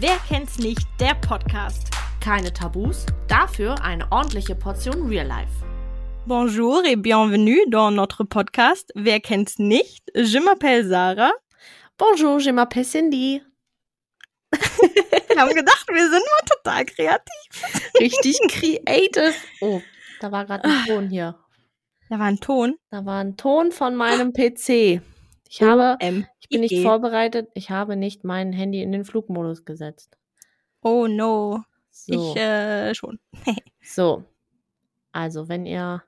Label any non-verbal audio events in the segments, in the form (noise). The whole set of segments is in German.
Wer kennt's nicht? Der Podcast. Keine Tabus, dafür eine ordentliche Portion Real Life. Bonjour et bienvenue dans notre podcast. Wer kennt's nicht? Je m'appelle Sarah. Bonjour, je m'appelle Cindy. Wir haben gedacht, wir sind mal total kreativ. Richtig creative. Oh, da war gerade ein Ton hier. Da war ein Ton. Da war ein Ton von meinem PC. Ich habe, ich bin nicht vorbereitet. Ich habe nicht mein Handy in den Flugmodus gesetzt. Oh no. So. Ich äh, schon. (laughs) So. Also, wenn ihr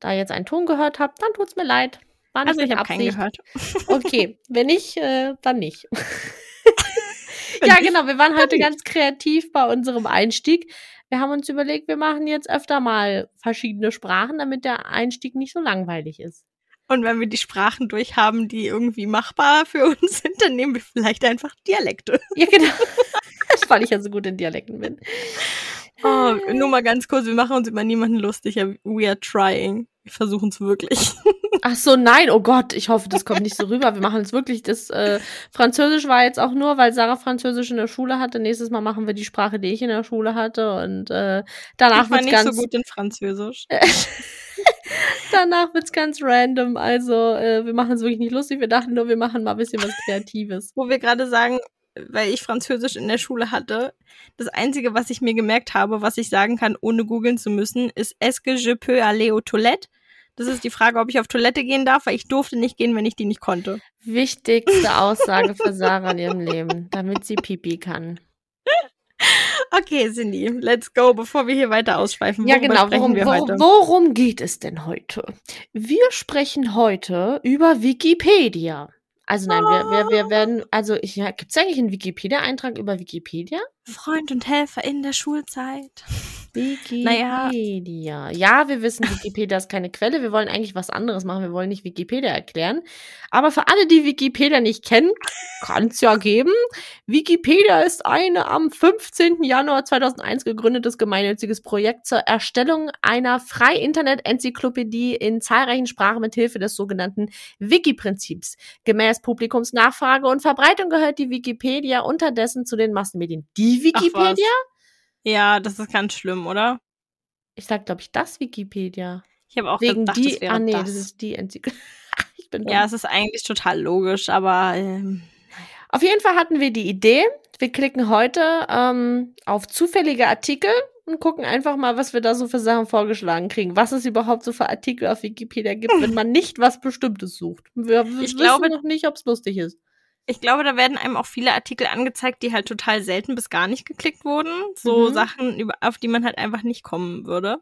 da jetzt einen Ton gehört habt, dann tut's mir leid. War nicht Also ich habe keinen gehört. (laughs) Okay, wenn nicht, äh, dann nicht. (laughs) ja, genau, wir waren heute ganz kreativ bei unserem Einstieg. Wir haben uns überlegt, wir machen jetzt öfter mal verschiedene Sprachen, damit der Einstieg nicht so langweilig ist. Und wenn wir die Sprachen durchhaben, die irgendwie machbar für (laughs) uns sind, dann nehmen wir vielleicht einfach Dialekte. Ja, genau. Weil ich ja so gut in Dialekten bin. Oh, nur mal ganz kurz, wir machen uns über niemanden lustig. We are trying. Wir versuchen es wirklich. Ach so, nein, oh Gott, ich hoffe, das kommt nicht so rüber. Wir machen es wirklich. Das äh, Französisch war jetzt auch nur, weil Sarah Französisch in der Schule hatte. Nächstes Mal machen wir die Sprache, die ich in der Schule hatte. Und äh, danach ich war nicht ganz, so gut in Französisch. (laughs) danach wird's ganz random. Also äh, wir machen es wirklich nicht lustig. Wir dachten nur, wir machen mal ein bisschen was Kreatives. Wo wir gerade sagen, weil ich Französisch in der Schule hatte, das Einzige, was ich mir gemerkt habe, was ich sagen kann, ohne googeln zu müssen, ist Est-ce que je peux aller aux toilettes? Das ist die Frage, ob ich auf Toilette gehen darf, weil ich durfte nicht gehen, wenn ich die nicht konnte. Wichtigste (laughs) Aussage für Sarah in ihrem Leben, damit sie Pipi kann. Okay, Cindy, let's go, bevor wir hier weiter ausschweifen. Ja, genau. Worum, wir heute? worum geht es denn heute? Wir sprechen heute über Wikipedia. Also nein, wir, wir, wir werden, also ich, gibt es eigentlich einen Wikipedia-Eintrag über Wikipedia? Freund und Helfer in der Schulzeit. Wikipedia. Ja, wir wissen, Wikipedia ist keine Quelle. Wir wollen eigentlich was anderes machen. Wir wollen nicht Wikipedia erklären. Aber für alle, die Wikipedia nicht kennen, kann es ja geben. Wikipedia ist eine am 15. Januar 2001 gegründetes gemeinnütziges Projekt zur Erstellung einer Frei-Internet-Enzyklopädie in zahlreichen Sprachen mit Hilfe des sogenannten Wiki-Prinzips. Gemäß Publikumsnachfrage und Verbreitung gehört die Wikipedia unterdessen zu den Massenmedien. Die Was. Wikipedia? Ja, das ist ganz schlimm, oder? Ich sag, glaube ich, das Wikipedia. Ich habe auch Wegen gedacht, die, das wäre ah nee, das. das ist die Enzyklopädie. (laughs) ich bin ja, es ist eigentlich total logisch, aber ähm, Auf jeden Fall hatten wir die Idee. Wir klicken heute ähm, auf zufällige Artikel und gucken einfach mal, was wir da so für Sachen vorgeschlagen kriegen. Was es überhaupt so für Artikel auf Wikipedia gibt, wenn (laughs) man nicht was Bestimmtes sucht. Wir wir Ich wissen glaube- noch nicht, ob es lustig ist. Ich glaube, da werden einem auch viele Artikel angezeigt, die halt total selten bis gar nicht geklickt wurden. So Mhm. Sachen, auf die man halt einfach nicht kommen würde.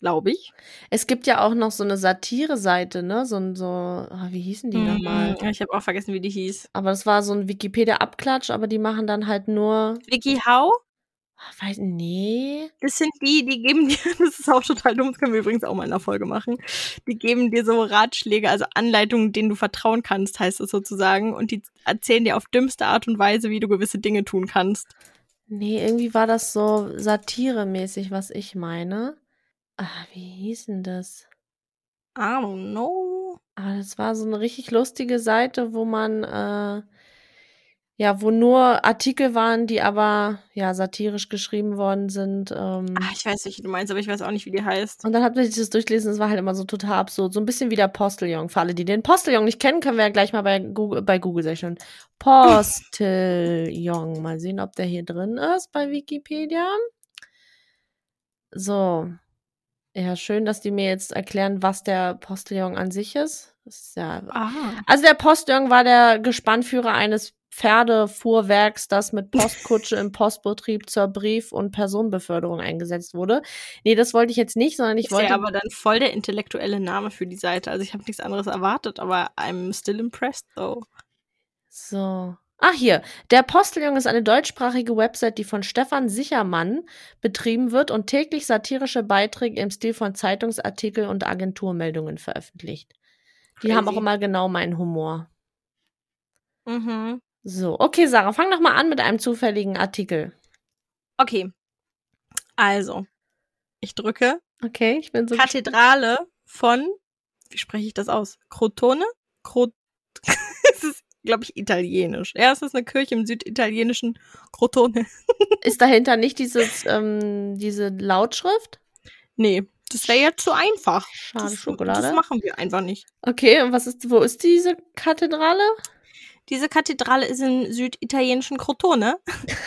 Glaube ich. Es gibt ja auch noch so eine Satire-Seite, ne? So, ein- so ah, wie hießen die nochmal? Mhm. Ich habe auch vergessen, wie die hieß. Aber das war so ein Wikipedia-Abklatsch, aber die machen dann halt nur, WikiHow? Ah, weiß, nee. Das sind die, die geben dir, (laughs) das ist auch total dumm, das können wir übrigens auch mal in der Folge machen. Die geben dir so Ratschläge, also Anleitungen, denen du vertrauen kannst, heißt es sozusagen. Und die erzählen dir auf dümmste Art und Weise, wie du gewisse Dinge tun kannst. Nee, irgendwie war das so satiremäßig, was ich meine. Ah, wie hieß denn das? I don't know. Aber das war so eine richtig lustige Seite, wo man, äh, ja, wo nur Artikel waren, die aber, ja, satirisch geschrieben worden sind. Ähm, Ah, ich weiß nicht, wie du meinst, aber ich weiß auch nicht, wie die heißt. und dann hat man sich das durchlesen, es war halt immer so total absurd. So ein bisschen wie der Postillon. Für alle, die den Postillon nicht kennen, können wir ja gleich mal bei Google, bei Google schon. Postillon. Mal sehen, ob der hier drin ist bei Wikipedia. So. Ja, schön, dass die mir jetzt erklären, was der Postillon an sich ist. Das ist ja. Also der Postillon war der Gespannführer eines Pferdefuhrwerks, das mit Postkutsche im Postbetrieb zur Brief- und Personenbeförderung eingesetzt wurde. Nee, das wollte ich jetzt nicht, sondern ich ist wollte. ja aber dann voll der intellektuelle Name für die Seite. Also ich habe nichts anderes erwartet, aber I'm still impressed though. So. Ach hier, der Postillon ist eine deutschsprachige Website, die von Stefan Sichermann betrieben wird und täglich satirische Beiträge im Stil von Zeitungsartikel und Agenturmeldungen veröffentlicht. Die haben auch Crazy. immer genau meinen Humor. Mhm. So, okay, Sarah, fang doch mal an mit einem zufälligen Artikel. Okay. Also, ich drücke Okay, ich bin so. Kathedrale von, wie spreche ich das aus? Crotone? Crot (laughs) es ist, glaube ich, italienisch. Ja, es ist eine Kirche im süditalienischen Crotone. (laughs) Ist dahinter nicht dieses, ähm, diese Lautschrift? Nee, das wäre ja zu einfach. Schade Das, Schokolade. das machen wir einfach nicht. Okay, und was ist, wo ist diese Kathedrale? Diese Kathedrale ist im süditalienischen Crotone,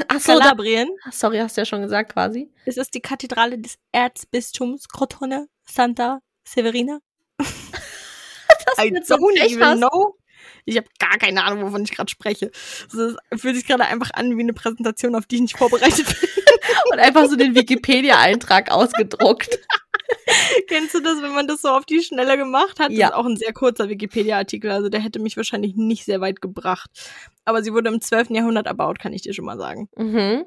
Ach so, da, Kalabrien. sorry, hast du ja schon gesagt quasi. Es ist die Kathedrale des Erzbistums Crotone Santa Severina. (laughs) Das I don't even hast. know. Ich habe gar keine Ahnung, wovon ich gerade spreche. Es fühlt sich gerade einfach an wie eine Präsentation, auf die ich nicht vorbereitet bin. (laughs) Und einfach so den Wikipedia-Eintrag ausgedruckt. (laughs) (laughs) Kennst du das, wenn man das so auf die Schnelle gemacht hat? Ja. Das ist auch ein sehr kurzer Wikipedia-Artikel, also der hätte mich wahrscheinlich nicht sehr weit gebracht. Aber sie wurde im 12. Jahrhundert erbaut, kann ich dir schon mal sagen. Mhm.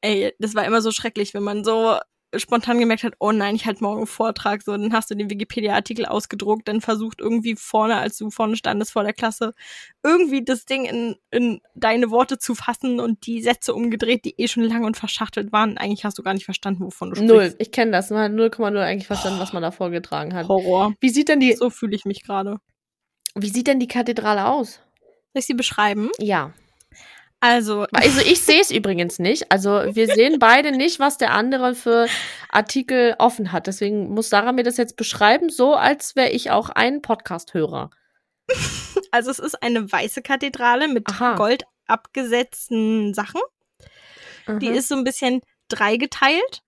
Ey, das war immer so schrecklich, wenn man so spontan gemerkt hat, oh nein, ich halte morgen einen Vortrag, so, dann hast du den Wikipedia-Artikel ausgedruckt, dann versucht irgendwie vorne, als du vorne standest vor der Klasse, irgendwie das Ding in, in deine Worte zu fassen und die Sätze umgedreht, die eh schon lang und verschachtelt waren. Eigentlich hast du gar nicht verstanden, wovon du Null. sprichst. Ich kenne das. Man hat 0,0 eigentlich verstanden, was man da vorgetragen hat. Horror. Wie sieht denn die, So fühle ich mich gerade. wie sieht denn die Kathedrale aus? Soll ich sie beschreiben? Ja. Also, Also ich sehe es übrigens nicht. Also wir sehen beide nicht, was der andere für Artikel offen hat. Deswegen muss Sarah mir das jetzt beschreiben, so als wäre ich auch ein Podcast-Hörer. also es ist eine weiße Kathedrale mit Aha. gold abgesetzten Sachen. Die Mhm. ist so ein bisschen dreigeteilt,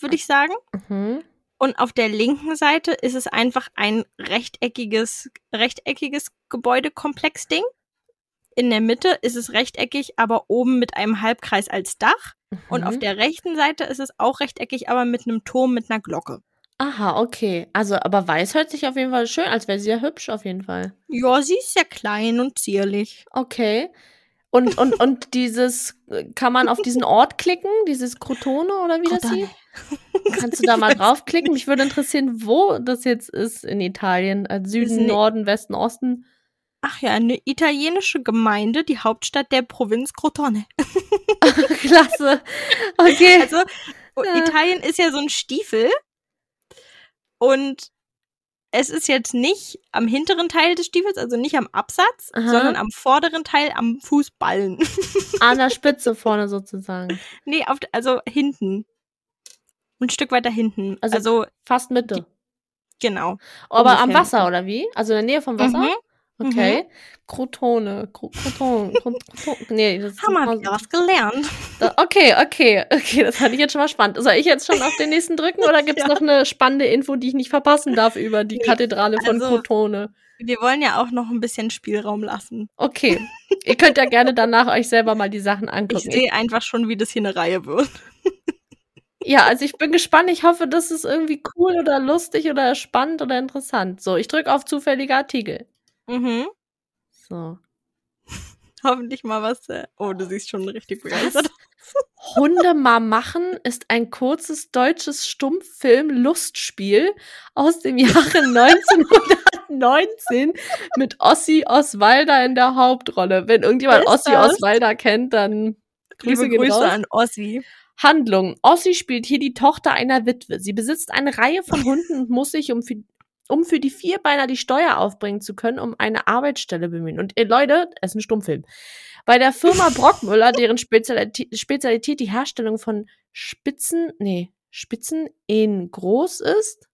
würde ich sagen. Mhm. Und auf der linken Seite ist es einfach ein rechteckiges, rechteckiges Gebäudekomplex-Ding. In der Mitte ist es rechteckig, aber oben mit einem Halbkreis als Dach. Und auf Mhm. der rechten Seite ist es auch rechteckig, aber mit einem Turm mit einer Glocke. Aha, okay. Also, aber weiß hört sich auf jeden Fall schön, als wäre sie ja hübsch auf jeden Fall. Ja, sie ist sehr klein und zierlich. Okay. Und, und, und (laughs) dieses, kann man auf diesen Ort klicken, dieses Crotone oder wie das hieß? (laughs) Kannst du da mal draufklicken? Mich würde interessieren, wo das jetzt ist in Italien. Äh, Süden, ne- Norden, Westen, Osten. Ach ja, eine italienische Gemeinde, die Hauptstadt der Provinz Crotone. (laughs) (laughs) Klasse. Okay. Also, Ja. Italien ist ja so ein Stiefel. Und es ist jetzt nicht am hinteren Teil des Stiefels, also nicht am Absatz, Aha. sondern am vorderen Teil am Fußballen. (laughs) An der Spitze vorne sozusagen. nee, auf, also hinten. Ein Stück weiter hinten. Also- Also, Fast Mitte. genau. Aber am Wasser, oder wie? Also in der Nähe vom Wasser? Mhm. Okay. Crotone. Cro- Crotone. Cro- Crotone. Nee, das ist Haben wir wieder was gelernt. Okay, okay, okay, das fand ich jetzt schon mal spannend. Soll ich jetzt schon auf den nächsten drücken oder gibt's (laughs) Ja. noch eine spannende Info, die ich nicht verpassen darf über die Nee, Kathedrale von also- Crotone? Wir wollen ja auch noch ein bisschen Spielraum lassen. Okay. Ihr könnt ja gerne danach euch selber mal die Sachen Ich angucken. sehe einfach schon, wie das hier eine Reihe wird. (laughs) ja, also ich bin gespannt. Ich hoffe, das ist irgendwie cool oder lustig oder spannend oder interessant. So, ich drücke auf zufällige Artikel. Mhm. So. (laughs) Hoffentlich mal was. Äh oh, du siehst schon richtig begeistert. (laughs) Hunde mal machen ist ein kurzes deutsches Stummfilm-Lustspiel aus dem Jahre (laughs) 1919 mit Ossi Oswalder in der Hauptrolle. Wenn irgendjemand Ossi? Oswalder kennt, dann Grüße Liebe Grüße raus. an Ossi. Handlung. Ossi spielt hier die Tochter einer Witwe. Sie besitzt eine Reihe von Hunden und muss sich um um für die Vierbeiner die Steuer aufbringen zu können, um eine Arbeitsstelle bemühen. Und äh, Leute, es ist ein Stummfilm. Bei der Firma (laughs) Brockmüller, deren Spezialität, Spezialität die Herstellung von Spitzen, nee, Spitzen in groß ist,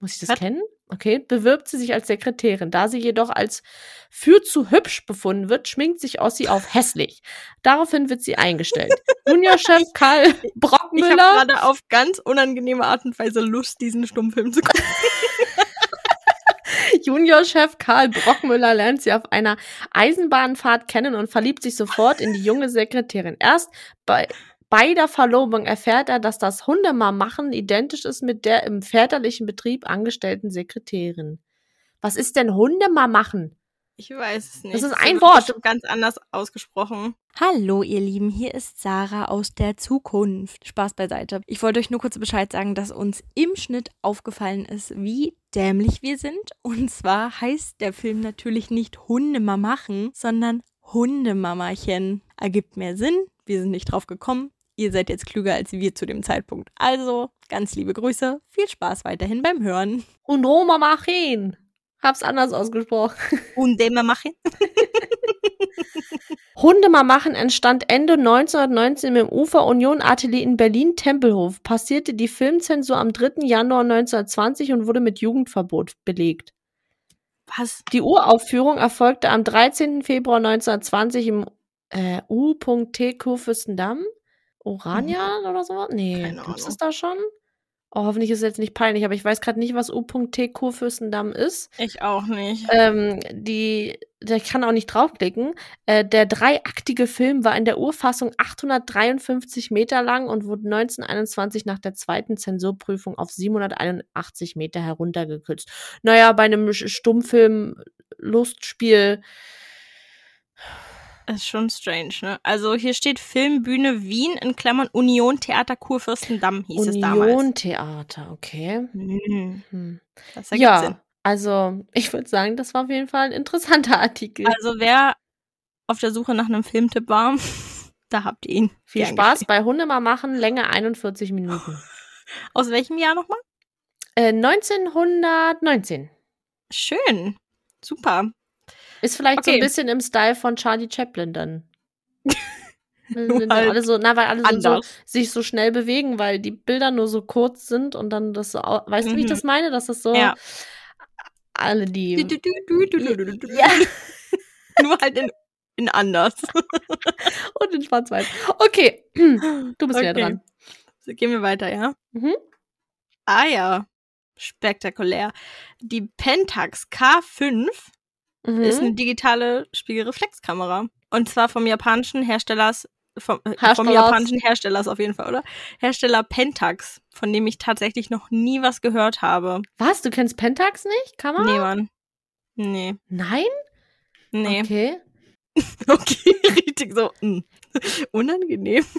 muss ich das Was? kennen? Okay, bewirbt sie sich als Sekretärin. Da sie jedoch als für zu hübsch befunden wird, schminkt sich Ossi auf (laughs) hässlich. Daraufhin wird sie eingestellt. (laughs) Juniorchef Karl Ich habe Brockmüller. gerade auf ganz unangenehme Art und Weise Lust, diesen Stummfilm zu gucken. Juniorchef Karl Brockmüller lernt sie auf einer Eisenbahnfahrt kennen und verliebt sich sofort in die junge Sekretärin. Erst bei, bei der Verlobung erfährt er, dass das Hundemar-Machen identisch ist mit der im väterlichen Betrieb angestellten Sekretärin. Was ist denn Hundemar-Machen? Ich weiß es nicht. Das ist ein Wort. ganz anders ausgesprochen. Hallo, ihr Lieben, hier ist Sarah aus der Zukunft. Spaß beiseite. Ich wollte euch nur kurz Bescheid sagen, dass uns im Schnitt aufgefallen ist, wie dämlich wir sind. Und zwar heißt der Film natürlich nicht Hundemamachen, sondern Hundemamachen. Ergibt mehr Sinn. Wir sind nicht drauf gekommen. Ihr seid jetzt klüger als wir zu dem Zeitpunkt. Also, ganz liebe Grüße. Viel Spaß weiterhin beim Hören. Und Roma Machen. Hab's anders ausgesprochen. (laughs) (laughs) Hundemamachen. Hundemamachen entstand Ende 1919 im Ufer Union Atelier in Berlin-Tempelhof, passierte die Filmzensur am 3. Januar 1920 und wurde mit Jugendverbot belegt. Was? Die Uraufführung erfolgte am 13. Februar 1920 im äh, U.T. Kurfürstendamm. Oranian oder so? Nee, Ahnung. das da schon? Oh, hoffentlich ist es jetzt nicht peinlich, aber ich weiß gerade nicht, was U.T. Kurfürstendamm ist. Ich auch nicht. Ähm, die, der kann auch nicht draufklicken. Äh, der dreiaktige Film war in der Urfassung 853 Meter lang und wurde 1921 nach der zweiten Zensurprüfung auf 781 Meter heruntergekürzt. Naja, bei einem Stummfilm Lustspiel. Das ist schon strange, ne? Also hier steht Filmbühne Wien in Klammern Union Theater Kurfürstendamm hieß es damals. Union Theater, okay. Mhm. Hm. Das ergibt Ja, Sinn. also ich würde sagen, das war auf jeden Fall ein interessanter (laughs) Artikel. Also wer auf der Suche nach einem Filmtipp war, (laughs) da habt ihr ihn. Viel Spaß bei Hundemal machen, Länge 41 Minuten. (laughs) Aus welchem Jahr nochmal? Äh, 1919. Schön. Super. Ist vielleicht so Okay. ein bisschen im Style von Charlie Chaplin dann. (laughs) Halt alle so, na, weil alle so, so, sich so schnell bewegen, weil die Bilder nur so kurz sind und dann das so, weißt du, wie ich Mhm. das meine? Dass das so Ja. alle die. Du, du, du. Ja, (laughs) Nur halt in, in anders. (laughs) und in Schwarz-Weiß. Okay, (clears throat) du bist wieder Okay. dran. So, gehen wir weiter, ja? Mhm. Ah ja. Spektakulär. Die Pentax K5 Mhm. ist eine digitale Spiegelreflexkamera. Und zwar vom japanischen Herstellers, vom, äh, vom Herstellers. japanischen Herstellers auf jeden Fall, oder? Hersteller Pentax, von dem ich tatsächlich noch nie was gehört habe. Was? Du kennst Pentax nicht? Kamera? Nee, Mann. Nee. Nein? Nee. Okay. (laughs) Okay, (laughs) richtig so. mm. Unangenehm. (laughs)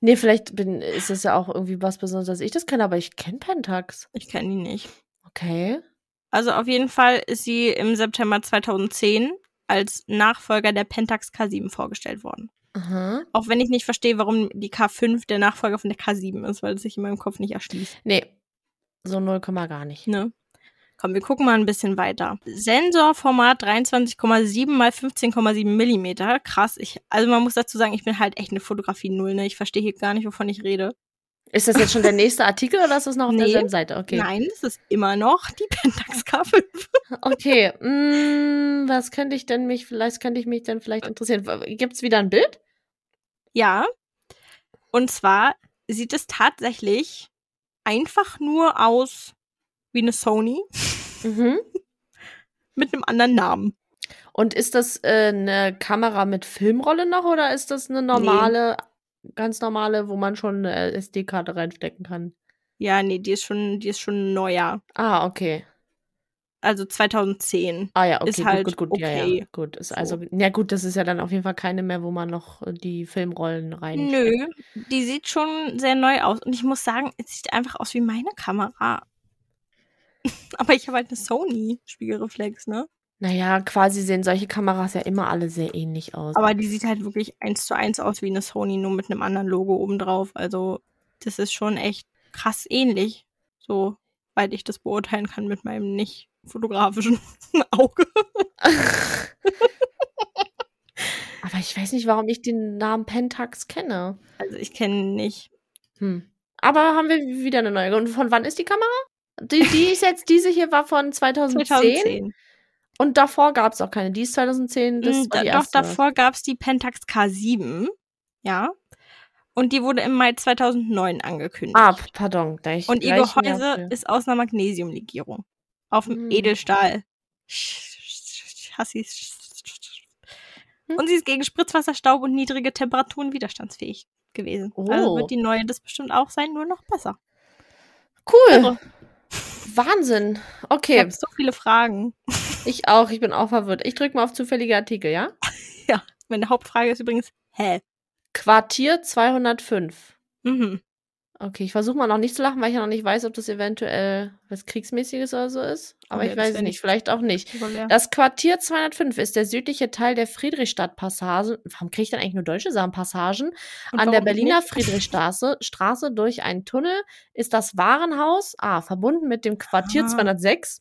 Nee, vielleicht bin, ist es ja auch irgendwie was Besonderes, dass ich das kenne, aber ich kenne Pentax. Ich kenne die nicht. Okay. Also auf jeden Fall ist sie im September 2010 als Nachfolger der Pentax K7 vorgestellt worden. Aha. Auch wenn ich nicht verstehe, warum die K5 der Nachfolger von der K7 ist, weil es sich in meinem Kopf nicht erschließt. Nee. So 0, gar nicht. Ne? Komm, wir gucken mal ein bisschen weiter. Sensorformat 23,7 mal 15,7 Millimeter. Krass. Ich, also man muss dazu sagen, ich bin halt echt eine Fotografie Null, ne? Ich verstehe hier gar nicht, wovon ich rede. Ist das jetzt schon der nächste Artikel oder ist das noch auf Nee. derselben Seite? Okay. Nein, es ist immer noch die Pentax K5. (laughs) Okay. Mm, was könnte ich denn mich, vielleicht könnte ich mich denn vielleicht interessieren. Gibt's wieder ein Bild? Ja. Und zwar sieht es tatsächlich einfach nur aus wie eine Sony Mhm. (laughs) mit einem anderen Namen. Und ist das äh, eine Kamera mit Filmrolle noch oder ist das eine normale, ganz normale, wo man schon eine SD-Karte reinstecken kann? Ja, nee, die ist schon, die ist schon neuer. Ah, okay. Also 2010. Ah ja, okay, Ist halt gut, gut, gut, ja, ja, okay. gut. Ist So. also, ja gut, das ist ja dann auf jeden Fall keine mehr, wo man noch äh, die Filmrollen rein. Nö, die sieht schon sehr neu aus. Und ich muss sagen, es sieht einfach aus wie meine Kamera. (laughs) Aber ich habe halt eine Sony Spiegelreflex, ne? Naja, quasi sehen solche Kameras ja immer alle sehr ähnlich aus. Aber die sieht halt wirklich eins zu eins aus wie eine Sony, nur mit einem anderen Logo obendrauf. Also, das ist schon echt krass ähnlich. So, weit ich das beurteilen kann mit meinem nicht fotografischen (laughs) Auge. Aber ich weiß nicht, warum ich den Namen Pentax kenne. Also, ich kenne ihn nicht. Hm. Aber haben wir wieder eine neue. Und von wann ist die Kamera? Die, die ist jetzt, diese hier war von (laughs) 2010. 2010. Und davor gab es auch keine. Die ist 2010. Das Mm, war die doch, erste. davor gab es die Pentax K7. Ja. Und die wurde im Mai 2009 angekündigt. Ah, pardon. Da ich Und ihr gleich Gehäuse ist aus einer Magnesiumlegierung. Auf dem Hm. Edelstahl. Hassis. Hm. Und sie ist gegen Spritzwasserstaub und niedrige Temperaturen widerstandsfähig gewesen. Also Oh. wird die neue das bestimmt auch sein, nur noch besser. Cool. Irre. Wahnsinn. Ich Okay, habe so viele Fragen. Ich auch. Ich bin auch verwirrt. Ich drücke mal auf zufällige Artikel, (laughs) ja? Meine Hauptfrage ist übrigens, hä? Quartier 205. Mhm. Okay, ich versuche mal noch nicht zu lachen, weil ich ja noch nicht weiß, ob das eventuell was Kriegsmäßiges oder so ist. Aber Okay, ich weiß es nicht, vielleicht auch nicht. Das Quartier 205 ist der südliche Teil der Friedrichstadtpassage. Warum kriege ich denn eigentlich nur deutsche Sachen? Passagen? Und An der Berliner nicht? Friedrichstraße Straße durch einen Tunnel ist das Warenhaus, ah, verbunden mit dem Quartier Ah. 206.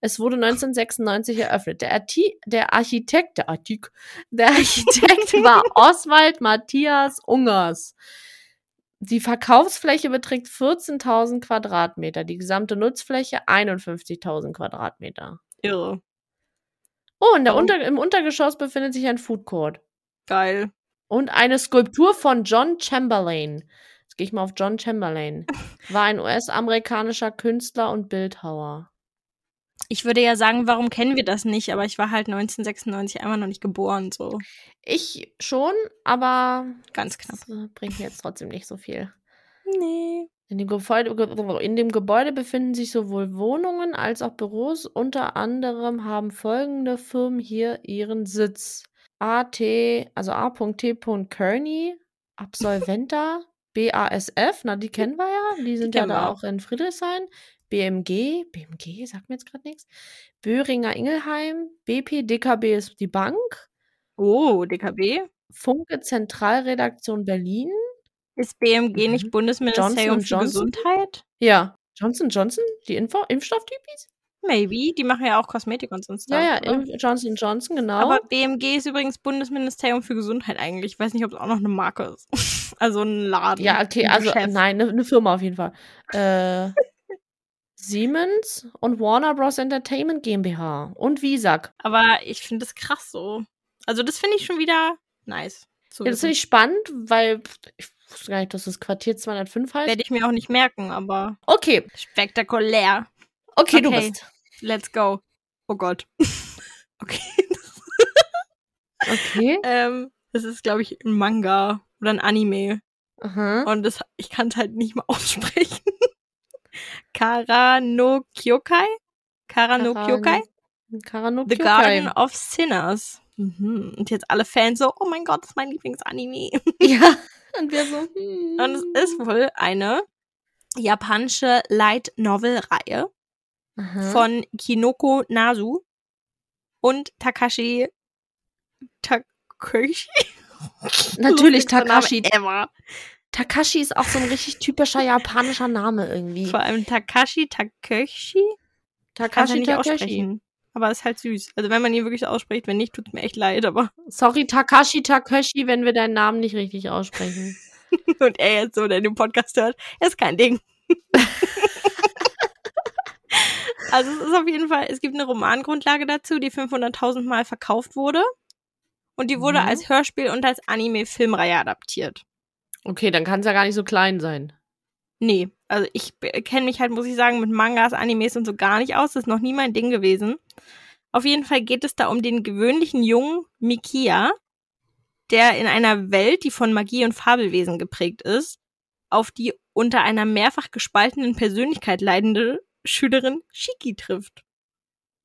Es wurde 1996 eröffnet. Der, Arti der Architekt, der Artik, der (laughs) Architekt war Oswald Matthias Ungers. Die Verkaufsfläche beträgt 14.000 Quadratmeter, die gesamte Nutzfläche 51.000 Quadratmeter. Irre. Oh, Oh. Unter im Untergeschoss befindet sich ein Food Court. Geil. Und eine Skulptur von John Chamberlain. Jetzt gehe ich mal auf John Chamberlain. (laughs) War ein US-amerikanischer Künstler und Bildhauer. Ich würde ja sagen, warum kennen wir das nicht? Aber ich war halt 1996 einmal noch nicht geboren, so Ich schon, aber ganz knapp. das äh, bringt mir jetzt trotzdem nicht so viel. Nee. In dem, Gebäude, ge- in dem Gebäude befinden sich sowohl Wohnungen als auch Büros. Unter anderem haben folgende Firmen hier ihren Sitz. AT, also A.T. Kearney, Absolventa, BASF, na die kennen wir ja, die sind ja kennen da auch in Friedrichshain. BMG, BMG sagt mir jetzt gerade nichts. Böhringer Ingelheim, BP, DKB ist die Bank. Oh, DKB. Funke Zentralredaktion Berlin. Ist BMG Mhm. nicht Bundesministerium Johnson für? Gesundheit? Ja. Johnson Johnson, die Info Impfstofftypis? Maybe. Die machen ja auch Kosmetik und so ein Ja, ja, Johnson Johnson, genau. Aber BMG ist übrigens Bundesministerium für Gesundheit eigentlich. Ich weiß nicht, ob es auch noch eine Marke ist. (laughs) Also ein Laden. ja, okay, also nein, eine ne Firma auf jeden Fall. Äh, Siemens und Warner Bros. Entertainment GmbH und Visag. Aber ich finde das krass so. Also das finde ich schon wieder nice. Ja, das finde ich spannend, weil ich wusste gar nicht, dass das Quartier 205 heißt. Werde ich mir auch nicht merken, aber Okay, spektakulär. okay, du Okay. bist. Let's go. Oh Gott. (laughs) okay. Okay. (laughs) ähm, das ist, glaube ich, ein Manga oder ein Anime. Aha. Und das, ich kann es halt nicht mal (laughs) aussprechen. Kara no Kyokai? Kara no Kyokai? Karano The Garden of Sinners. Mhm. Und jetzt alle Fans so, oh mein Gott, das ist mein Lieblingsanime. (laughs) Ja. Und wir so. Hm. (laughs) Und es ist wohl eine japanische Light Novel Reihe Aha. von Kinoko Nasu und Takashi Takeshi. Natürlich (laughs) Takashi. Ever. Takashi ist auch so ein richtig typischer japanischer Name irgendwie. Vor allem Takashi Takeshi. Takashi nicht Takashi. aussprechen. Aber ist halt süß. Also wenn man ihn wirklich ausspricht, wenn nicht, tut's mir echt leid, aber (laughs) Sorry, Takashi Takashi, wenn wir deinen Namen nicht richtig aussprechen. (laughs) und er jetzt so, der den Podcast hört, ist kein Ding. (laughs) also es ist auf jeden Fall, es gibt eine Romangrundlage dazu, die 500.000 Mal verkauft wurde. Und die wurde Mhm. als Hörspiel und als Anime-Filmreihe adaptiert. Okay, dann kann es ja gar nicht so klein sein. Nee, also ich kenne mich halt, muss ich sagen, mit Mangas, Animes und so gar nicht aus. Das ist noch nie mein Ding gewesen. Auf jeden Fall geht es da um den gewöhnlichen Jungen Mikia, der in einer Welt, die von Magie und Fabelwesen geprägt ist, auf die unter einer mehrfach gespaltenen Persönlichkeit leidende Schülerin Shiki trifft.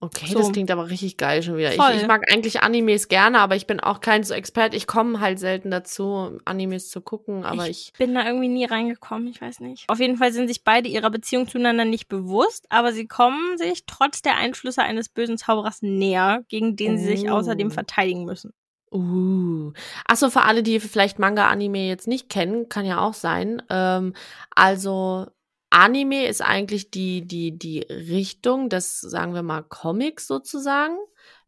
Okay, So. das klingt aber richtig geil schon wieder. Ich, ich mag eigentlich Animes gerne, aber ich bin auch kein so Expert. Ich komme halt selten dazu, Animes zu gucken, aber ich. bin da irgendwie nie reingekommen, ich weiß nicht. Auf jeden Fall sind sich beide ihrer Beziehung zueinander nicht bewusst, aber sie kommen sich trotz der Einflüsse eines bösen Zauberers näher, gegen den sie sich Oh. außerdem verteidigen müssen. Uh. Achso, für alle, die vielleicht Manga-Anime jetzt nicht kennen, kann ja auch sein. Ähm, also, Anime ist eigentlich die, die, die Richtung des, sagen wir mal, Comics sozusagen.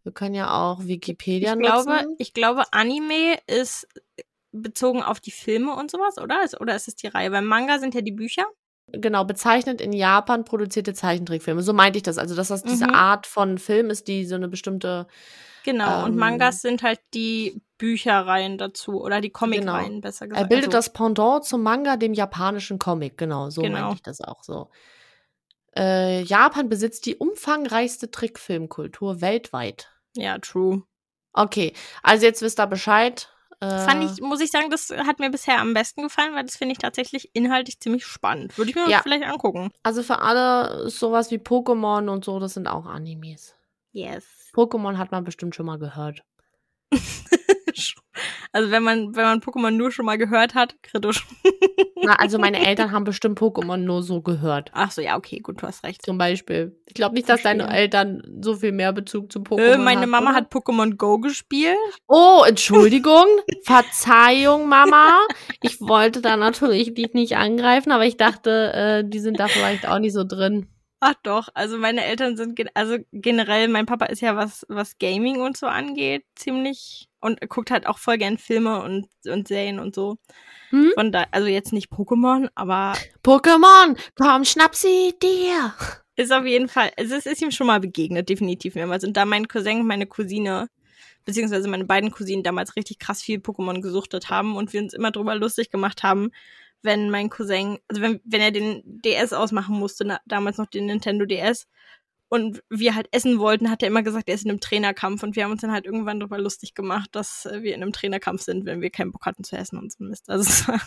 Wir können ja auch Wikipedia Ich nutzen. glaube, ich glaube, Anime ist bezogen auf die Filme und sowas, oder? Oder ist es die Reihe? Beim Manga sind ja die Bücher. Genau, bezeichnet in Japan produzierte Zeichentrickfilme. So meinte ich das. Also, dass das diese Mhm. Art von Film ist, die so eine bestimmte. Genau. und Ähm, Mangas sind halt die Bücherreihen dazu oder die Comicreihen, Genau. besser gesagt. Er bildet Also, das Pendant zum Manga, dem japanischen Comic. Genau, so Genau. meinte ich das auch so. Äh, Japan besitzt die umfangreichste Trickfilmkultur weltweit. Ja, true. Okay, also jetzt wisst ihr Bescheid. Äh, Fand ich, muss ich sagen, das hat mir bisher am besten gefallen, weil das finde ich tatsächlich inhaltlich ziemlich spannend. Würde ich mir Ja. vielleicht angucken. Also für alle sowas wie Pokémon und so, das sind auch Animes. Yes. Pokémon hat man bestimmt schon mal gehört. (laughs) Also wenn man, wenn man Pokémon nur schon mal gehört hat, kritisch. Na, also meine (laughs) Eltern haben bestimmt Pokémon nur so gehört. Ach so, ja, okay, gut, du hast recht. Zum Beispiel. Ich glaube nicht, dass deine. Eltern so viel mehr Bezug zu Pokémon Äh, meine hatten, Mama oder? hat Pokémon Go gespielt. Oh, (laughs) Entschuldigung. Verzeihung, Mama. Ich wollte da natürlich dich nicht angreifen, aber ich dachte, äh, die sind da vielleicht auch nicht so drin. Ach doch, also meine Eltern sind, also generell, mein Papa ist ja was, was Gaming und so angeht, ziemlich und guckt halt auch voll gern Filme und, und Serien und so. Hm? Von da, also jetzt nicht Pokémon, aber Pokémon, komm, schnapp sie dir. ist auf jeden Fall, es ist ihm schon mal begegnet, definitiv mehrmals. Und da mein Cousin und meine Cousine, beziehungsweise meine beiden Cousinen damals richtig krass viel Pokémon gesuchtet haben und wir uns immer drüber lustig gemacht haben, wenn mein Cousin, also wenn, wenn er den DS ausmachen musste, na, damals noch den Nintendo DS, und wir halt essen wollten, hat er immer gesagt, er ist in einem Trainerkampf und wir haben uns dann halt irgendwann drüber lustig gemacht, dass äh, wir in einem Trainerkampf sind, wenn wir keinen Bock hatten zu essen und so Mist. Also (laughs)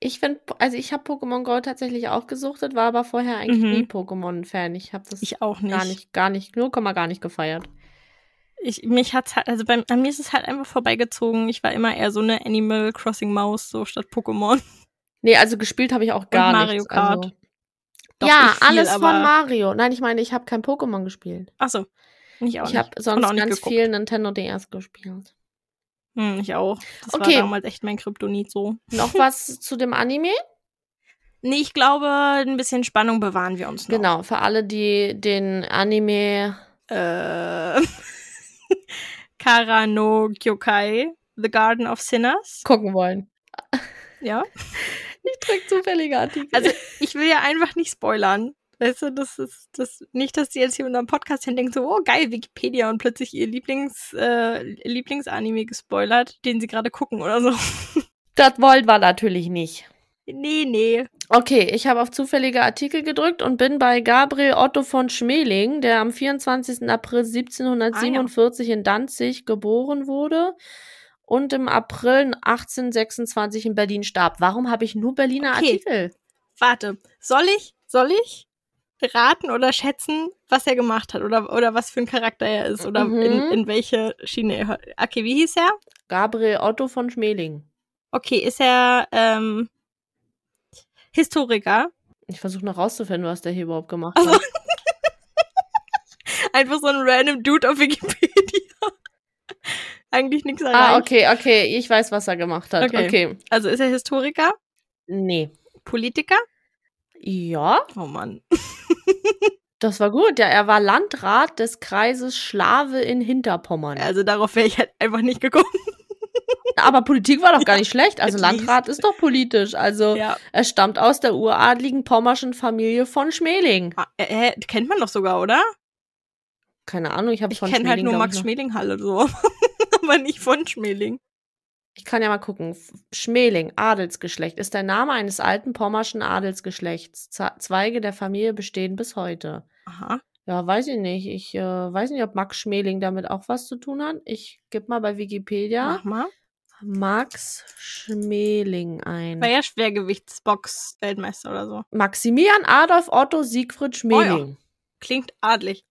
Ich finde, also ich habe Pokémon Go tatsächlich auch gesuchtet, war aber vorher eigentlich Mhm. nie Pokémon-Fan. Ich habe das ich auch nicht. gar nicht, gar nicht, 0, gar nicht gefeiert. Ich, mich hat's halt, also bei, an mir ist es halt einfach vorbeigezogen. Ich war immer eher so eine Animal Crossing Maus, so statt Pokémon. Nee, also gespielt habe ich auch gar Mario nichts. Kart. Also, Doch, ja, viel, alles von Mario. Nein, ich meine, ich habe kein Pokémon gespielt. Ach so. Ich auch ich habe sonst ganz geguckt. viel Nintendo DS gespielt. Hm, ich auch. Das Okay. war damals echt mein Kryptonit so. Noch (laughs) was zu dem Anime? Nee, ich glaube, ein bisschen Spannung bewahren wir uns noch. Genau, für alle, die den Anime. Äh, (laughs) Kara no Kyokai, The Garden of Sinners. gucken wollen. Ja. (laughs) Ich drück zufällige Artikel. Also, ich will ja einfach nicht spoilern. Weißt du, das ist das nicht, dass die jetzt hier unserem Podcast hin denken, so, oh geil, Wikipedia und plötzlich ihr Lieblings, äh, Lieblingsanime gespoilert, den sie gerade gucken oder so. (laughs) das wollen wir natürlich nicht. nee, nee. Okay, ich habe auf zufällige Artikel gedrückt und bin bei Gabriel Otto von Schmeling, der am 24. April 1747 in Danzig geboren wurde und im April 1826 in Berlin starb. Warum habe ich nur Berliner Okay. Artikel? Warte, soll ich, soll ich raten oder schätzen, was er gemacht hat oder, oder was für ein Charakter er ist oder Mhm. in, in welche Schiene er hört? Okay, wie hieß er? Gabriel Otto von Schmeling. Okay, ist er ähm, Historiker? Ich versuche noch rauszufinden, was der hier überhaupt gemacht Also, hat. (laughs) Einfach so ein random Dude auf Wikipedia. Eigentlich nichts erreicht. Ah, okay, okay. Ich weiß, was er gemacht hat. Okay. Okay. Also ist er Historiker? Nee. Politiker? Ja, Oh Mann. (laughs) das war gut. Ja, er war Landrat des Kreises Schlawe in Hinterpommern. Also darauf wäre ich halt einfach nicht gekommen. (laughs) Aber Politik war doch gar nicht schlecht. Also. Landrat ist doch politisch. Also Ja. er stammt aus der uradligen pommerschen Familie von Schmeling. Ah, äh, äh, kennt man doch sogar, oder? Keine Ahnung, ich habe Ich kenne halt nur Max ich, noch- Schmeling Halle so. (laughs) (laughs) Aber nicht von Schmeling. Ich kann ja mal gucken. Schmeling, Adelsgeschlecht, ist der Name eines alten pommerschen Adelsgeschlechts. Zweige der Familie bestehen bis heute. Aha. Ja, weiß ich nicht. Ich äh, weiß nicht, ob Max Schmeling damit auch was zu tun hat. Ich gebe mal bei Wikipedia Mach mal. Max Schmeling ein. War ja Schwergewichtsbox-Weltmeister oder so. Maximilian Adolf Otto Siegfried Schmeling. Klingt adlig.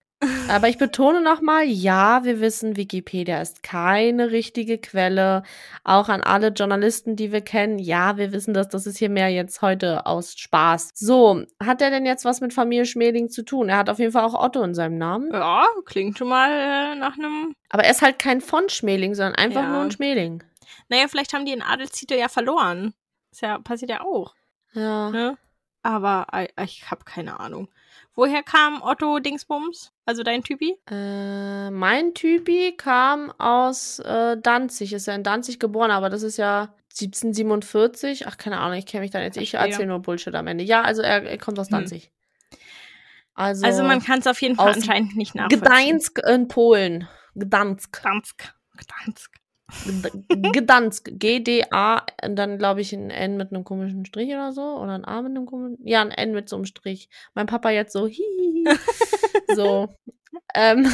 Aber ich betone nochmal, ja, wir wissen, Wikipedia ist keine richtige Quelle. Auch an alle Journalisten, die wir kennen, ja, wir wissen das, das ist hier mehr jetzt heute aus Spaß. So, hat er denn jetzt was mit Familie Schmeling zu tun? Er hat auf jeden Fall auch Otto in seinem Namen. Ja, klingt schon mal äh, nach einem. Aber er ist halt kein von Schmeling, sondern einfach Ja. nur ein Schmeling. Naja, vielleicht haben die den Adelstitel ja verloren. Ist ja, passiert ja auch. Ja. Ne? Aber äh, ich habe keine Ahnung. Woher kam Otto Dingsbums? Also dein Typi? Äh, mein Typi kam aus äh, Danzig, ist ja in Danzig geboren, aber das ist ja 1747. Ach, keine Ahnung, ich kenne mich da jetzt. Ich erzähle nur Bullshit am Ende. Ja, also er, er kommt aus Hm. Danzig. Also, Also man kann es auf jeden Fall anscheinend nicht nachvollziehen. Gdańsk in Polen. Gdansk. Gdansk. Gdansk. Gd- Gdansk. G-D-A, dann glaube ich ein N mit einem komischen Strich oder so. Oder ein A mit einem komischen. Ja, ein N mit so einem Strich. Mein Papa jetzt so, hihihi. (laughs) so. Ähm, (laughs)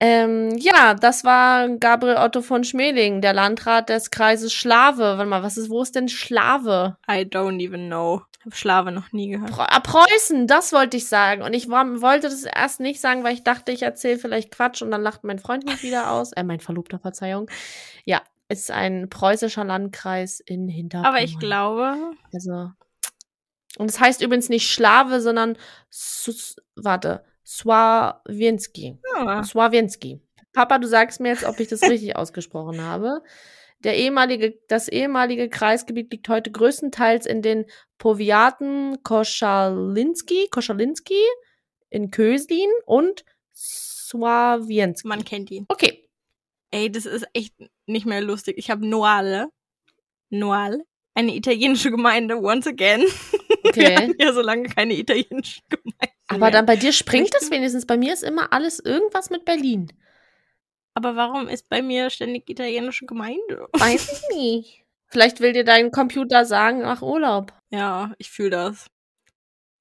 ähm, ja, das war Gabriel Otto von Schmeling, der Landrat des Kreises Schlawe. Warte mal, was ist, wo ist denn Schlawe? I don't even know. Hab Schlave noch nie gehört. Preu ah, Preußen, das wollte ich sagen. Und ich war, wollte das erst nicht sagen, weil ich dachte, ich erzähle vielleicht Quatsch und dann lacht mein Freund mich wieder aus. Äh, mein Verlobter, Verzeihung. Ja, ist ein preußischer Landkreis in Hinterpommern. Aber ich glaube, Also. Und es heißt übrigens nicht Schlawe, sondern Sus warte, Swawienski. ja, Swawienski. Papa, du sagst mir jetzt, ob ich das (laughs) richtig ausgesprochen habe. Der ehemalige, das ehemalige Kreisgebiet liegt heute größtenteils in den Powiaten Koschalinski, Koschalinski in Köslin und Swawienski. man kennt ihn. Okay. Ey, das ist echt nicht mehr lustig. Ich habe Noale. Noal. Eine italienische Gemeinde, once again. (laughs) Wir Okay. hatten ja so lange keine italienischen Gemeinden. Aber mehr. dann bei dir springt es wenigstens. Bei mir ist immer alles irgendwas mit Berlin. Aber warum ist bei mir ständig italienische Gemeinde? Weiß ich (laughs) nicht. Vielleicht will dir dein Computer sagen, ach Urlaub. Ja, ich fühle das.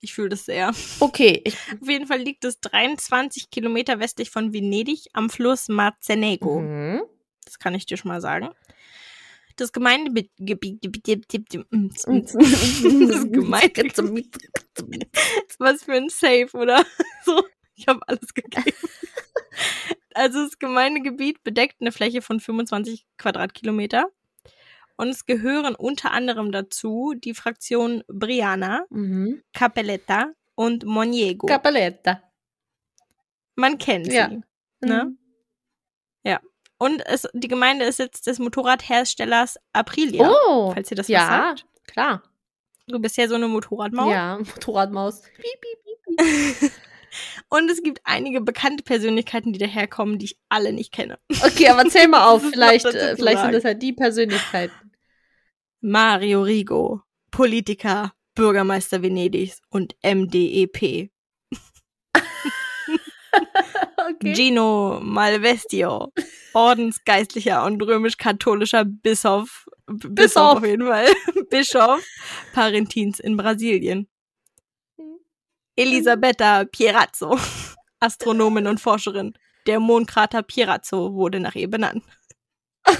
Ich fühle das sehr. Okay, (laughs) Auf jeden Fall liegt es 23 Kilometer westlich von Venedig am Fluss Marzenego. mhm. Das kann ich dir schon mal sagen. Das Gemeindegebiet. (laughs) Das Gemeinde. Was für ein Safe, oder? (laughs) So, ich habe alles gegeben. Also das Gemeindegebiet bedeckt eine Fläche von 25 Quadratkilometer. Und es gehören unter anderem dazu die Fraktionen Briana, mhm. Capelletta und Moniego. Capelletta. Man kennt sie. Ja. Ne? Mhm. Und es, die Gemeinde ist Sitz des Motorradherstellers Aprilia. Oh, falls ihr das ja, sagt. klar. Du bist ja so eine Motorradmaus. Ja, (laughs) Motorradmaus. Piep, piep, piep, piep. (laughs) Und es gibt einige bekannte Persönlichkeiten, die daherkommen, die ich alle nicht kenne. Okay, aber zähl mal (laughs) auf. Vielleicht, äh, vielleicht sind das halt die Persönlichkeiten. Mario Rigo, Politiker, Bürgermeister Venedigs und MDEP. Okay. Gino Malvestio, Ordensgeistlicher und römisch-katholischer Bischof, B- Bischof auf jeden Fall, (laughs) Bischof Parentins in Brasilien. Elisabetta Pierazzo, (laughs) Astronomin und Forscherin. Der Mondkrater Pierazzo wurde nach ihr benannt. (laughs)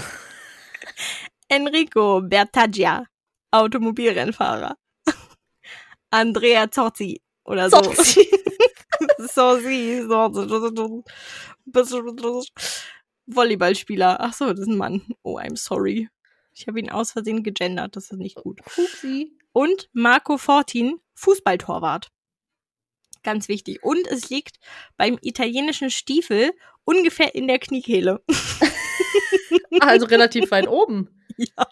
Enrico Bertaggia, Automobilrennfahrer. Andrea Zorzi oder so. Sorti. Sorzi, Sorzi. Volleyballspieler. Ach so, das ist ein Mann. Oh, I'm sorry. Ich habe ihn aus Versehen gegendert. Das ist nicht gut. Upsi. Und Marco Fortin, Fußballtorwart. Ganz wichtig. Und es liegt beim italienischen Stiefel ungefähr in der Kniekehle. (laughs) Also relativ weit oben. (laughs) Ja.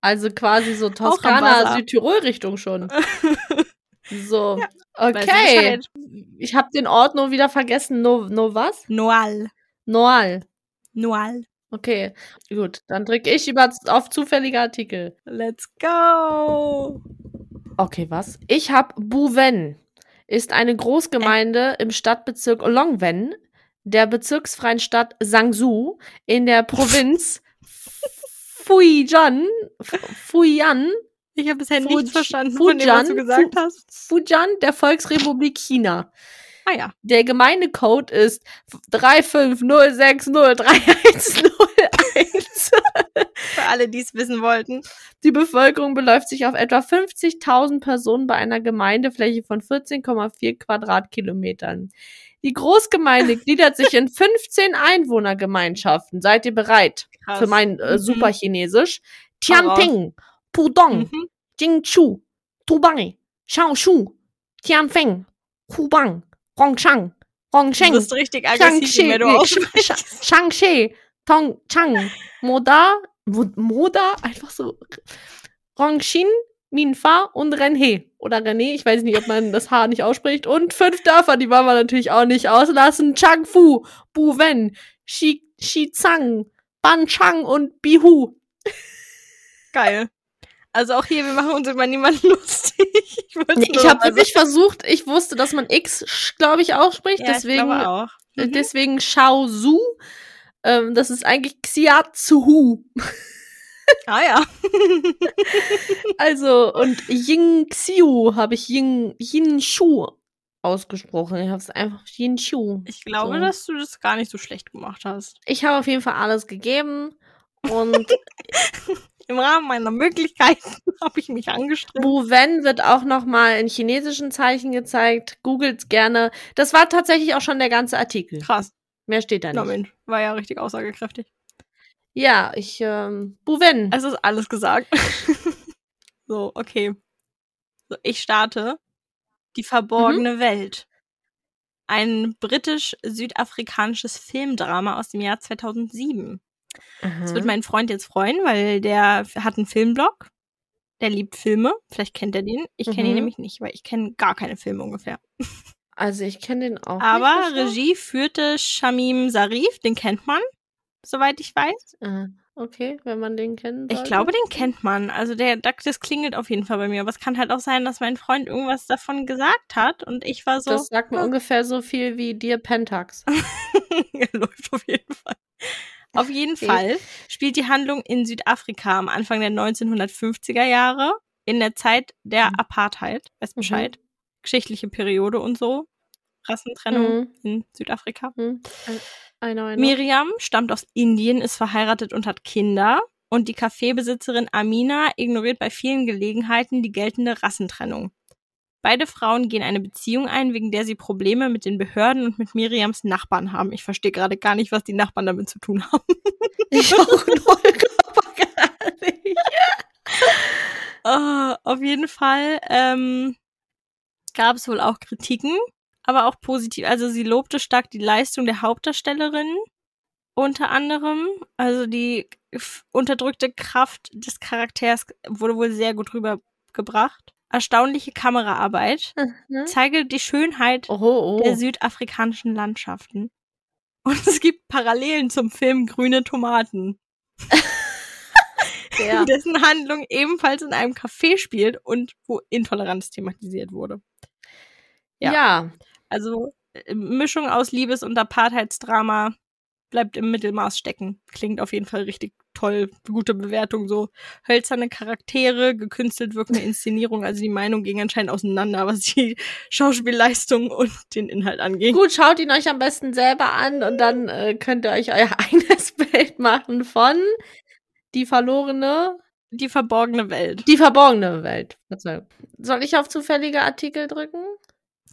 Also quasi so Toskana. Südtirol-Richtung schon. (laughs) So, ich okay. Ich habe den Ort nur wieder vergessen. No, no was? Noal. Noal. Noal. Okay, gut. Dann drücke ich über auf zufällige Artikel. Let's go. Okay, was? Ich habe Bouven. Ist eine Großgemeinde im Stadtbezirk Longwen, der bezirksfreien Stadt Sangsu in der Provinz (laughs) Fujian. Fujian. Ich habe bisher Fuji- nichts verstanden von dem, was du Fujian, gesagt hast. Fujian der Volksrepublik China. Ah ja. Der Gemeindecode ist 350603101. Für alle, die es wissen wollten. Die Bevölkerung beläuft sich auf etwa 50.000 Personen bei einer Gemeindefläche von 14,4 Quadratkilometern. Die Großgemeinde (laughs) gliedert sich in 15 Einwohnergemeinschaften. Seid ihr bereit Krass. für mein äh, Mhm. Superchinesisch? Tianping, Pudong, Mhm. Jingchu, Tubang, Shaoshu, Tianfeng, Hubang, Rongshang, Du Rongsheng, bist richtig aggressiv, mehr du aussprichst. Sh- Shangshe, Tongchang, Moda, Mo- Moda, einfach so. Rongxin, Minfa und Renhe. Oder René, ich weiß nicht, ob man das H nicht ausspricht. Und fünf Dörfer, die wollen wir natürlich auch nicht auslassen. Changfu, Buwen, Shi, Shizang, Banchang und Bihu. Geil. Also auch hier, wir machen uns über niemanden (laughs) lustig. Ich, nur Ich habe wirklich versucht, ich wusste, dass man X, glaube ich, ausspricht. sagen. Ja, deswegen ich glaube auch. Äh, Mhm. Deswegen Shaozu. Ähm, das ist eigentlich Xiazuhu. Ah ja. (laughs) Also, und Ying Xiu habe ich Ying, Yin Shu ausgesprochen. Ich habe es einfach Yin Shu. Ich glaube, So. dass du das gar nicht so schlecht gemacht hast. Ich habe auf jeden Fall alles gegeben. Und (laughs) Im Rahmen meiner Möglichkeiten (laughs) habe ich mich angestrengt. Wu-Wen wird auch nochmal in chinesischen Zeichen gezeigt. Googelt gerne. Das war tatsächlich auch schon der ganze Artikel. Krass. Mehr steht da Na nicht. Mensch, war ja richtig aussagekräftig. Ja, ich, ähm, Bouven. Es ist alles gesagt. (laughs) so, okay. So, ich starte. Die verborgene Welt. Ein britisch-südafrikanisches Filmdrama aus dem Jahr 2007. Das wird mein Freund jetzt freuen, weil der hat einen Filmblog. Der liebt Filme. Vielleicht kennt er den. Ich kenne ihn Mhm. nämlich nicht, weil ich kenne gar keine Filme ungefähr. Also ich kenne den auch Aber nicht. Regie führte Shamim Sarif, den kennt man, soweit ich weiß. Ah, okay, wenn man den kennt. Ich glaube, den kennt man. Also der, das klingelt auf jeden Fall bei mir. Aber es kann halt auch sein, dass mein Freund irgendwas davon gesagt hat und ich war so. Das sagt mir "Ah, ungefähr so viel wie dir Pentax. (laughs) läuft auf jeden Fall. Auf jeden Okay. Fall spielt die Handlung in Südafrika am Anfang der 1950er Jahre, in der Zeit der Mhm. Apartheid, weiß Bescheid, geschichtliche Periode und so, Rassentrennung Mhm. in Südafrika. Hm. I know, I know. Miriam stammt aus Indien, ist verheiratet und hat Kinder. Und die Kaffeebesitzerin Amina ignoriert bei vielen Gelegenheiten die geltende Rassentrennung. Beide Frauen gehen eine Beziehung ein, wegen der sie Probleme mit den Behörden und mit Miriams Nachbarn haben. Ich verstehe gerade gar nicht, was die Nachbarn damit zu tun haben. (laughs) Ich auch noch aber (laughs) gar nicht. Ah, auf jeden Fall ähm, gab es wohl auch Kritiken, aber auch positiv. Also sie lobte stark die Leistung der Hauptdarstellerin unter anderem. Also die unterdrückte Kraft des Charakters wurde wohl sehr gut rübergebracht. Erstaunliche Kameraarbeit Mhm. zeige die Schönheit Oh, der oh. südafrikanischen Landschaften. (laughs) Und es gibt Parallelen zum Film Grüne Tomaten, (laughs) Ja. dessen Handlung ebenfalls in einem Café spielt und wo Intoleranz thematisiert wurde. Ja. ja. Also äh, Mischung aus Liebes- und Apartheidsdrama bleibt im Mittelmaß stecken. Klingt auf jeden Fall richtig toll. Gute Bewertung, so hölzerne Charaktere, gekünstelt wirkende Inszenierung. Also die Meinung ging anscheinend auseinander, was die (laughs) Schauspielleistung und den Inhalt angeht. Gut, schaut ihn euch am besten selber an und dann äh, könnt ihr euch euer (laughs) eigenes Bild machen von die verlorene, Die verborgene Welt. die verborgene Welt. Soll ich auf zufällige Artikel drücken?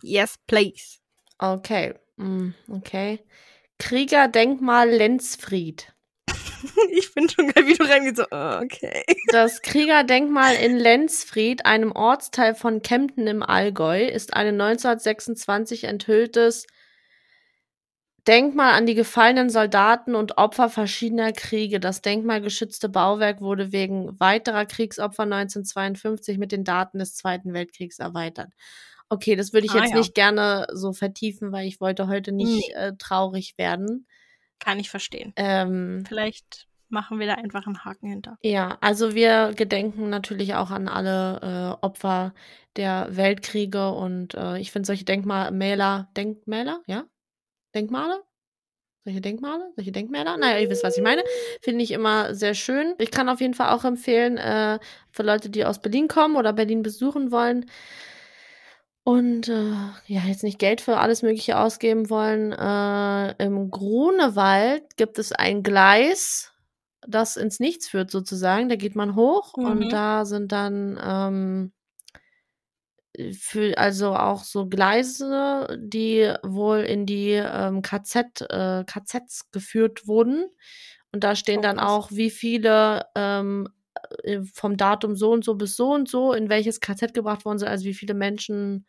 Yes, please. Okay. Mm, okay. Kriegerdenkmal Lenzfried. (laughs) Ich bin schon geil, wie du reingehst. So, oh, okay. (laughs) Das Kriegerdenkmal in Lenzfried, einem Ortsteil von Kempten im Allgäu, ist ein 1926 enthülltes Denkmal an die gefallenen Soldaten und Opfer verschiedener Kriege. Das denkmalgeschützte Bauwerk wurde wegen weiterer Kriegsopfer 1952 mit den Daten des Zweiten Weltkriegs erweitert. Okay, das würde ich Ah, jetzt ja. nicht gerne so vertiefen, weil ich wollte heute nicht äh, traurig werden. Kann ich verstehen. Ähm, Vielleicht machen wir da einfach einen Haken hinter. Ja, also wir gedenken natürlich auch an alle äh, Opfer der Weltkriege und äh, ich finde solche Denkmäler, Denkmäler, ja? Denkmale? Solche Denkmale? Solche Denkmäler? Naja, ihr wisst, was ich meine. Finde ich immer sehr schön. Ich kann auf jeden Fall auch empfehlen, äh, für Leute, die aus Berlin kommen oder Berlin besuchen wollen und äh, ja, jetzt nicht Geld für alles Mögliche ausgeben wollen. Äh, Im Grunewald gibt es ein Gleis, das ins Nichts führt sozusagen. Da geht man hoch Mhm. und da sind dann ähm, für also auch so Gleise, die wohl in die ähm, KZ, äh, KZs geführt wurden. Und da stehen Oh, dann auch, wie viele ähm, äh, vom Datum so und so bis so und so in welches KZ gebracht worden sind, also wie viele Menschen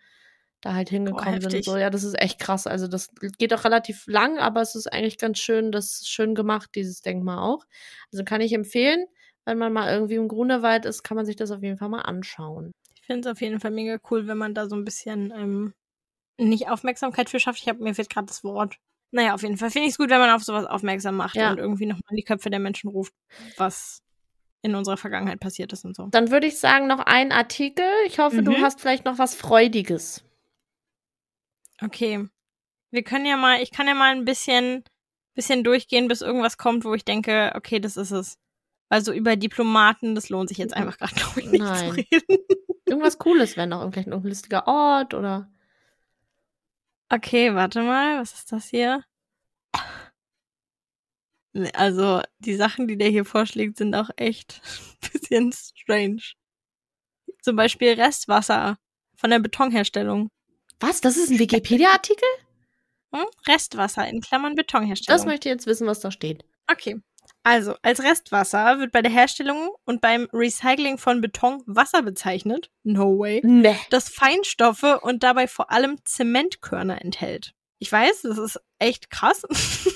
da halt hingekommen sind. und heftig. So, ja, das ist echt krass. Also das geht auch relativ lang, aber es ist eigentlich ganz schön, das ist schön gemacht, dieses Denkmal auch. Also kann ich empfehlen, wenn man mal irgendwie im Grunewald ist, kann man sich das auf jeden Fall mal anschauen. Ich finde es auf jeden Fall mega cool, wenn man da so ein bisschen ähm, nicht Aufmerksamkeit für schafft. Ich habe mir fehlt gerade das Wort. Naja, auf jeden Fall finde ich es gut, wenn man auf sowas aufmerksam macht Ja. und irgendwie nochmal in die Köpfe der Menschen ruft, was in unserer Vergangenheit passiert ist und so. Dann würde ich sagen, noch ein Artikel. Ich hoffe, du Mhm. hast vielleicht noch was Freudiges. Okay. Wir können ja mal, ich kann ja mal ein bisschen, bisschen durchgehen, bis irgendwas kommt, wo ich denke, okay, das ist es. Also über Diplomaten, das lohnt sich jetzt einfach gerade, glaube ich, nicht Nein. zu reden. (laughs) Irgendwas Cooles wäre noch, vielleicht irgendein lustiger Ort oder. Okay, warte mal, was ist das hier? Also, die Sachen, die der hier vorschlägt, sind auch echt ein (laughs) bisschen strange. Zum Beispiel Restwasser von der Betonherstellung. Was? Das ist ein Wikipedia-Artikel? Hm? Restwasser in Klammern Betonherstellung. Das möchte ich jetzt wissen, was da steht. Okay. Also, als Restwasser wird bei der Herstellung und beim Recycling von Beton Wasser bezeichnet. No way. Nee. Das Feinstoffe und dabei vor allem Zementkörner enthält. Ich weiß, das ist echt krass.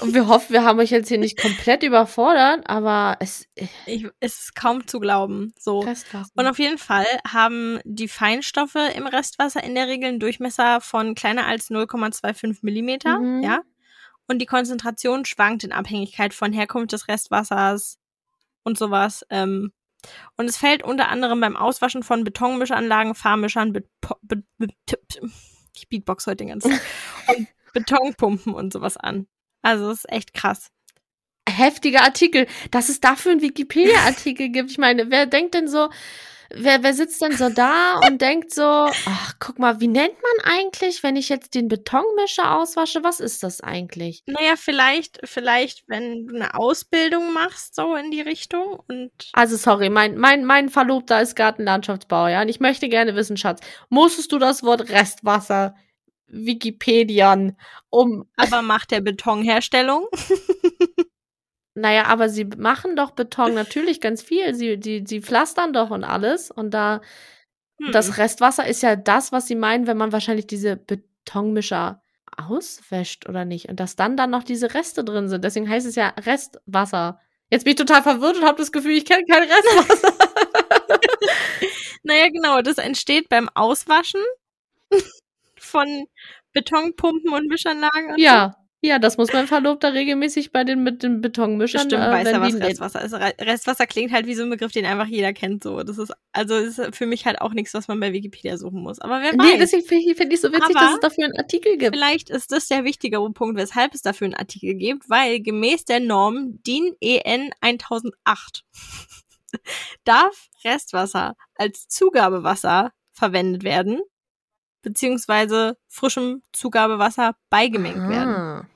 Und wir hoffen, wir haben euch jetzt hier nicht komplett überfordert, aber es Ich, es ist kaum zu glauben. So. Und auf jeden Fall haben die Feinstoffe im Restwasser in der Regel einen Durchmesser von kleiner als 0,25 Millimeter, Mhm. ja. Und die Konzentration schwankt in Abhängigkeit von Herkunft des Restwassers und sowas. Ähm. Und es fällt unter anderem beim Auswaschen von Betonmischanlagen, Fahrmischern, Be Be Be ich Beatbox heute den ganzen Tag, (laughs) und Betonpumpen und sowas an. Also ist echt krass. heftiger Artikel, dass es dafür einen Wikipedia-Artikel (laughs) gibt. Ich meine, wer denkt denn so, wer, wer sitzt denn so da und denkt so, ach, guck mal, wie nennt man eigentlich, wenn ich jetzt den Betonmischer auswasche? Was ist das eigentlich? Naja, vielleicht, vielleicht, wenn du eine Ausbildung machst, so in die Richtung und Also, sorry, mein, mein, mein Verlobter ist Gartenlandschaftsbauer, ja, und ich möchte gerne wissen, Schatz, musstest du das Wort Restwasser Wikipedian, um, aber macht der Betonherstellung. (laughs) naja, aber sie machen doch Beton natürlich ganz viel. Sie, die, sie pflastern doch und alles. Und da, Hm. das Restwasser ist ja das, was sie meinen, wenn man wahrscheinlich diese Betonmischer auswäscht oder nicht. Und dass dann dann noch diese Reste drin sind. Deswegen heißt es ja Restwasser. Jetzt bin ich total verwirrt und habe das Gefühl, ich kenne kein Restwasser. (laughs) Naja, genau, das entsteht beim Auswaschen (laughs) von Betonpumpen und Mischanlagen. Und ja, ja, das muss mein Verlobter regelmäßig bei den mit den so. Betonmischern. Bestimmt äh, weiß er, was Restwasser ist. Re- Restwasser klingt halt wie so ein Begriff, den einfach jeder kennt. So, das ist also ist für mich halt auch nichts, was man bei Wikipedia suchen muss. Aber wer Nee, weiß? deswegen finde ich, so witzig, Aber dass es dafür einen Artikel gibt. Vielleicht ist das der wichtigere Punkt, weshalb es dafür einen Artikel gibt, weil gemäß der Norm DIN EN 1008 (laughs) darf Restwasser als Zugabewasser verwendet werden, beziehungsweise frischem Zugabewasser beigemengt werden. Ah.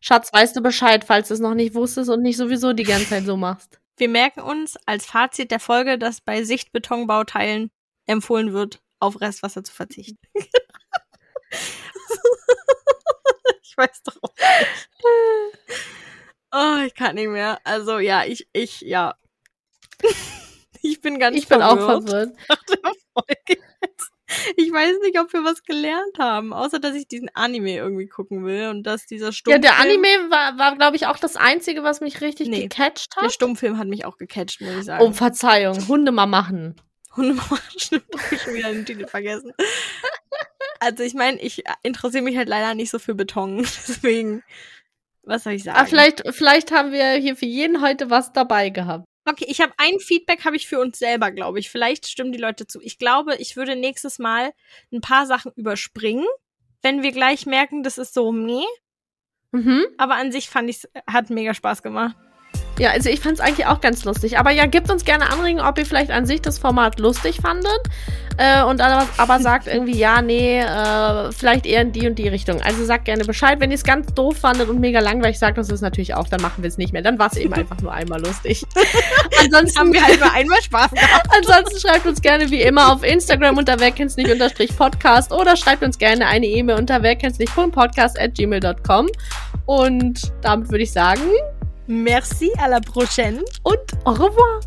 Schatz, weißt du Bescheid, falls du es noch nicht wusstest und nicht sowieso die ganze Zeit so machst. Wir merken uns als Fazit der Folge, dass bei Sichtbetonbauteilen empfohlen wird, auf Restwasser zu verzichten. (laughs) ich weiß doch auch nicht. Oh, ich kann nicht mehr. Also ja, ich, ich, ja. (laughs) Ich bin ganz Ich bin auch verwirrt verwirrt. nach der Folge jetzt. Ich weiß nicht, ob wir was gelernt haben, außer dass ich diesen Anime irgendwie gucken will und dass dieser Ja, Stummfilm, der Anime war, war glaube ich, auch das Einzige, was mich richtig Nee, gecatcht der hat. Stummfilm hat mich auch gecatcht, muss ich sagen. Oh, Verzeihung, Hunde mal machen. Hundemama, (laughs) stimmt, hab ich schon wieder den Titel vergessen. Also ich meine, ich interessiere mich halt leider nicht so für Beton, (laughs) deswegen, was soll ich sagen? Aber Ah, vielleicht, vielleicht haben wir hier für jeden heute was dabei gehabt. Okay, ich habe ein Feedback habe ich für uns selber, glaube ich. Vielleicht stimmen die Leute zu. Ich glaube, ich würde nächstes Mal ein paar Sachen überspringen, wenn wir gleich merken, das ist so meh. Mhm. Aber an sich fand ich hat mega Spaß gemacht. Ja, also ich fand es eigentlich auch ganz lustig. Aber ja, gebt uns gerne Anregungen, ob ihr vielleicht an sich das Format lustig fandet. Äh, und aber, aber (laughs) sagt irgendwie, ja, nee, äh, vielleicht eher in die und die Richtung. Also sagt gerne Bescheid. Wenn ihr es ganz doof fandet und mega langweilig, sagt uns das natürlich auch. Dann machen wir es nicht mehr. Dann war es eben (laughs) einfach nur einmal lustig. (laughs) ansonsten, Haben wir halt nur einmal Spaß gehabt. ansonsten schreibt uns gerne wie immer auf Instagram unter wer kennt's nicht unterstrich Podcast oder schreibt uns gerne eine E-Mail unter wer kennt's nicht Podcast at gmail.com. Und damit würde ich sagen Merci, à la prochaine. und au revoir.